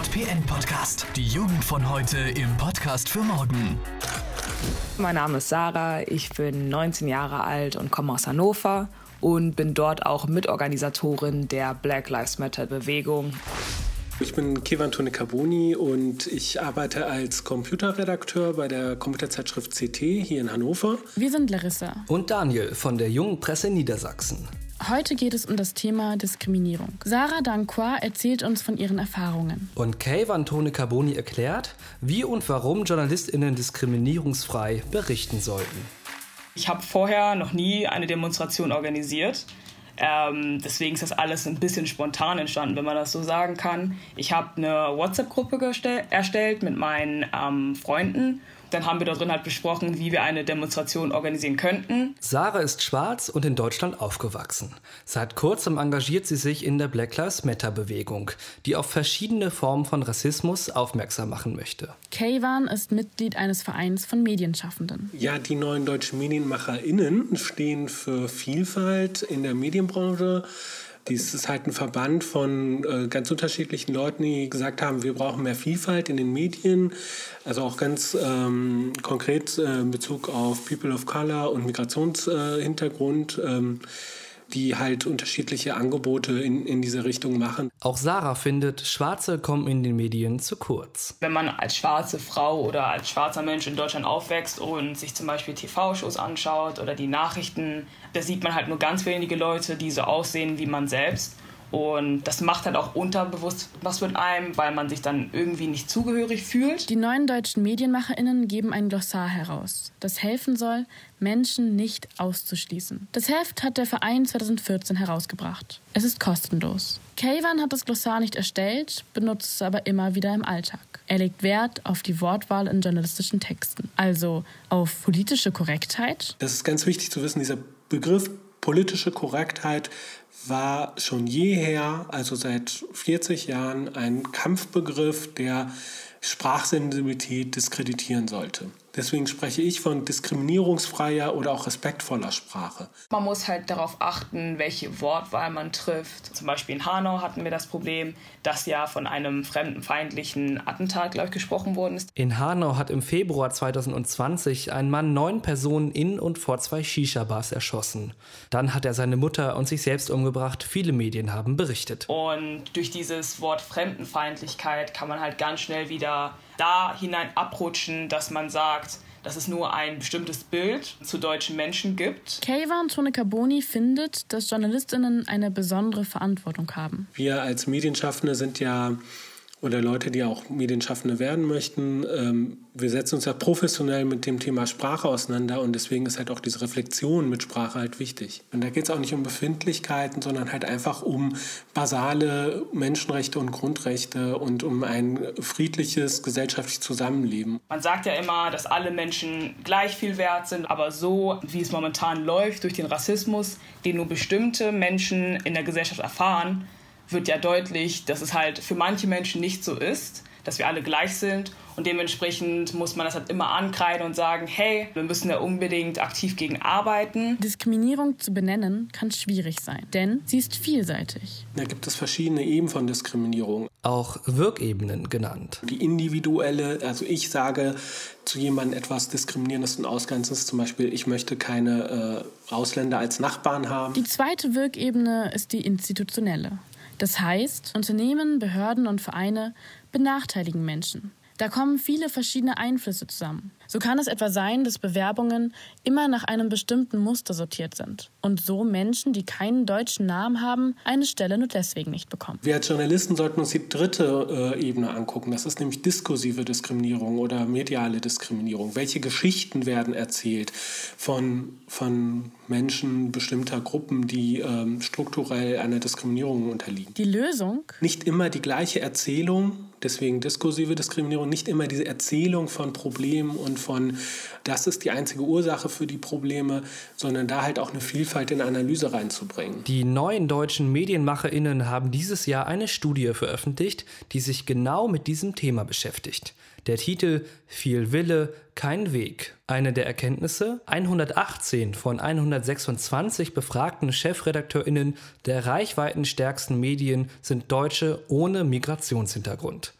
DJPN Podcast. Die Jugend von heute im Podcast für morgen. Mein Name ist Sarah, ich bin 19 Jahre alt und komme aus Hannover und bin dort auch Mitorganisatorin der Black Lives Matter Bewegung. Ich bin Kevan Tone Carboni und ich arbeite als Computerredakteur bei der Computerzeitschrift CT hier in Hannover. Wir sind Larissa und Daniel von der Jungen Presse Niedersachsen. Heute geht es um das Thema Diskriminierung. Sarah Danqua erzählt uns von ihren Erfahrungen. Und Kay Tone Carboni erklärt, wie und warum JournalistInnen diskriminierungsfrei berichten sollten. Ich habe vorher noch nie eine Demonstration organisiert. Ähm, deswegen ist das alles ein bisschen spontan entstanden, wenn man das so sagen kann. Ich habe eine WhatsApp-Gruppe erstellt mit meinen ähm, Freunden dann haben wir da drin halt besprochen, wie wir eine Demonstration organisieren könnten. Sarah ist schwarz und in Deutschland aufgewachsen. Seit kurzem engagiert sie sich in der Black Lives Matter Bewegung, die auf verschiedene Formen von Rassismus aufmerksam machen möchte. Kayvan ist Mitglied eines Vereins von Medienschaffenden. Ja, die neuen deutschen MedienmacherInnen stehen für Vielfalt in der Medienbranche dies ist halt ein Verband von äh, ganz unterschiedlichen Leuten, die gesagt haben, wir brauchen mehr Vielfalt in den Medien. Also auch ganz ähm, konkret äh, in Bezug auf People of Color und Migrationshintergrund. Äh, ähm, die halt unterschiedliche Angebote in, in diese Richtung machen. Auch Sarah findet, Schwarze kommen in den Medien zu kurz. Wenn man als schwarze Frau oder als schwarzer Mensch in Deutschland aufwächst und sich zum Beispiel TV-Shows anschaut oder die Nachrichten, da sieht man halt nur ganz wenige Leute, die so aussehen wie man selbst. Und das macht halt auch unterbewusst was mit einem, weil man sich dann irgendwie nicht zugehörig fühlt. Die neuen deutschen MedienmacherInnen geben ein Glossar heraus, das helfen soll, Menschen nicht auszuschließen. Das Heft hat der Verein 2014 herausgebracht. Es ist kostenlos. Kayvan hat das Glossar nicht erstellt, benutzt es aber immer wieder im Alltag. Er legt Wert auf die Wortwahl in journalistischen Texten, also auf politische Korrektheit. Das ist ganz wichtig zu wissen, dieser Begriff politische Korrektheit war schon jeher, also seit 40 Jahren, ein Kampfbegriff, der Sprachsensibilität diskreditieren sollte. Deswegen spreche ich von diskriminierungsfreier oder auch respektvoller Sprache. Man muss halt darauf achten, welche Wortwahl man trifft. Zum Beispiel in Hanau hatten wir das Problem, dass ja von einem fremdenfeindlichen Attentat, glaube ich, gesprochen worden ist. In Hanau hat im Februar 2020 ein Mann neun Personen in und vor zwei Shisha-Bars erschossen. Dann hat er seine Mutter und sich selbst umgebracht. Viele Medien haben berichtet. Und durch dieses Wort Fremdenfeindlichkeit kann man halt ganz schnell wieder da hinein abrutschen, dass man sagt, dass es nur ein bestimmtes Bild zu deutschen Menschen gibt. Kayvan Tone Carboni findet, dass JournalistInnen eine besondere Verantwortung haben. Wir als Medienschaffende sind ja oder Leute, die auch Medienschaffende werden möchten. Ähm, wir setzen uns ja professionell mit dem Thema Sprache auseinander und deswegen ist halt auch diese Reflexion mit Sprache halt wichtig. Und da geht es auch nicht um Befindlichkeiten, sondern halt einfach um basale Menschenrechte und Grundrechte und um ein friedliches gesellschaftliches Zusammenleben. Man sagt ja immer, dass alle Menschen gleich viel wert sind, aber so wie es momentan läuft durch den Rassismus, den nur bestimmte Menschen in der Gesellschaft erfahren, wird ja deutlich, dass es halt für manche Menschen nicht so ist, dass wir alle gleich sind und dementsprechend muss man das halt immer ankreiden und sagen, hey, wir müssen da unbedingt aktiv gegen arbeiten. Diskriminierung zu benennen kann schwierig sein, denn sie ist vielseitig. Da gibt es verschiedene Ebenen von Diskriminierung. Auch Wirkebenen genannt. Die individuelle, also ich sage zu jemandem etwas Diskriminierendes und Ausgrenzendes, zum Beispiel, ich möchte keine äh, Ausländer als Nachbarn haben. Die zweite Wirkebene ist die institutionelle. Das heißt, Unternehmen, Behörden und Vereine benachteiligen Menschen. Da kommen viele verschiedene Einflüsse zusammen. So kann es etwa sein, dass Bewerbungen immer nach einem bestimmten Muster sortiert sind und so Menschen, die keinen deutschen Namen haben, eine Stelle nur deswegen nicht bekommen. Wir als Journalisten sollten uns die dritte äh, Ebene angucken. Das ist nämlich diskursive Diskriminierung oder mediale Diskriminierung. Welche Geschichten werden erzählt von, von Menschen bestimmter Gruppen, die ähm, strukturell einer Diskriminierung unterliegen? Die Lösung? Nicht immer die gleiche Erzählung, deswegen diskursive Diskriminierung, nicht immer diese Erzählung von Problemen und von, das ist die einzige Ursache für die Probleme, sondern da halt auch eine Vielfalt in Analyse reinzubringen. Die neuen deutschen MedienmacherInnen haben dieses Jahr eine Studie veröffentlicht, die sich genau mit diesem Thema beschäftigt. Der Titel Viel Wille, kein Weg. Eine der Erkenntnisse? 118 von 126 befragten ChefredakteurInnen der reichweitenstärksten Medien sind Deutsche ohne Migrationshintergrund.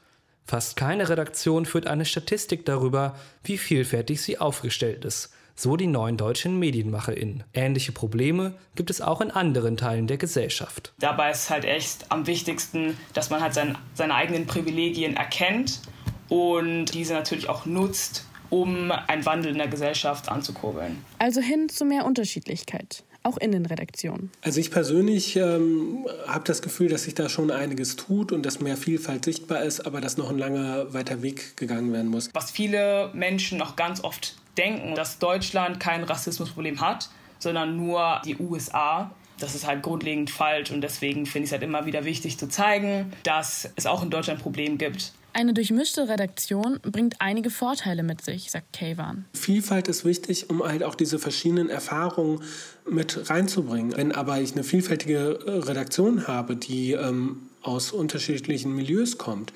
Fast keine Redaktion führt eine Statistik darüber, wie vielfältig sie aufgestellt ist, so die neuen deutschen MedienmacherInnen. Ähnliche Probleme gibt es auch in anderen Teilen der Gesellschaft. Dabei ist halt echt am wichtigsten, dass man halt sein, seine eigenen Privilegien erkennt und diese natürlich auch nutzt, um einen Wandel in der Gesellschaft anzukurbeln. Also hin zu mehr Unterschiedlichkeit auch in den Redaktionen? Also ich persönlich ähm, habe das Gefühl, dass sich da schon einiges tut und dass mehr Vielfalt sichtbar ist, aber dass noch ein langer weiter Weg gegangen werden muss. Was viele Menschen noch ganz oft denken, dass Deutschland kein Rassismusproblem hat, sondern nur die USA. Das ist halt grundlegend falsch und deswegen finde ich es halt immer wieder wichtig zu zeigen, dass es auch in Deutschland ein Problem gibt. Eine durchmischte Redaktion bringt einige Vorteile mit sich, sagt Kayvan. Vielfalt ist wichtig, um halt auch diese verschiedenen Erfahrungen mit reinzubringen. Wenn aber ich eine vielfältige äh, Redaktion habe, die ähm, aus unterschiedlichen Milieus kommt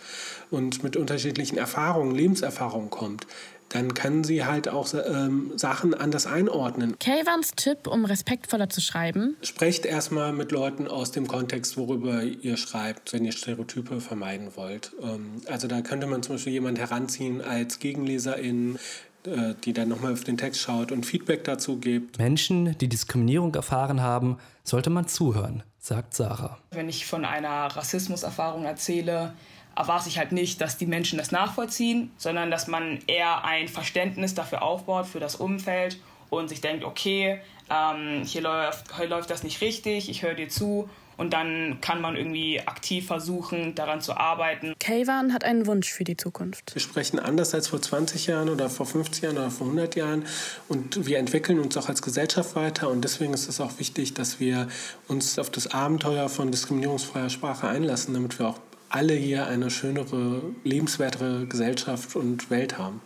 und mit unterschiedlichen Erfahrungen, Lebenserfahrungen kommt, dann kann sie halt auch ähm, Sachen anders einordnen. Kayvans Tipp, um respektvoller zu schreiben? Sprecht erstmal mit Leuten aus dem Kontext, worüber ihr schreibt, wenn ihr Stereotype vermeiden wollt. Ähm, also da könnte man zum Beispiel jemanden heranziehen als Gegenleserin, äh, die dann nochmal auf den Text schaut und Feedback dazu gibt. Menschen, die Diskriminierung erfahren haben, sollte man zuhören, sagt Sarah. Wenn ich von einer Rassismuserfahrung erzähle, erwarte ich halt nicht, dass die Menschen das nachvollziehen, sondern dass man eher ein Verständnis dafür aufbaut, für das Umfeld und sich denkt, okay, ähm, hier, läuft, hier läuft das nicht richtig, ich höre dir zu und dann kann man irgendwie aktiv versuchen, daran zu arbeiten. Kayvan hat einen Wunsch für die Zukunft. Wir sprechen anders als vor 20 Jahren oder vor 50 Jahren oder vor 100 Jahren und wir entwickeln uns auch als Gesellschaft weiter und deswegen ist es auch wichtig, dass wir uns auf das Abenteuer von diskriminierungsfreier Sprache einlassen, damit wir auch alle hier eine schönere, lebenswertere Gesellschaft und Welt haben.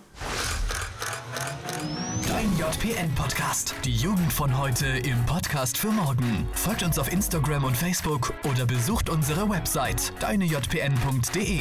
Dein JPN-Podcast. Die Jugend von heute im Podcast für morgen. Folgt uns auf Instagram und Facebook oder besucht unsere Website deinejpn.de.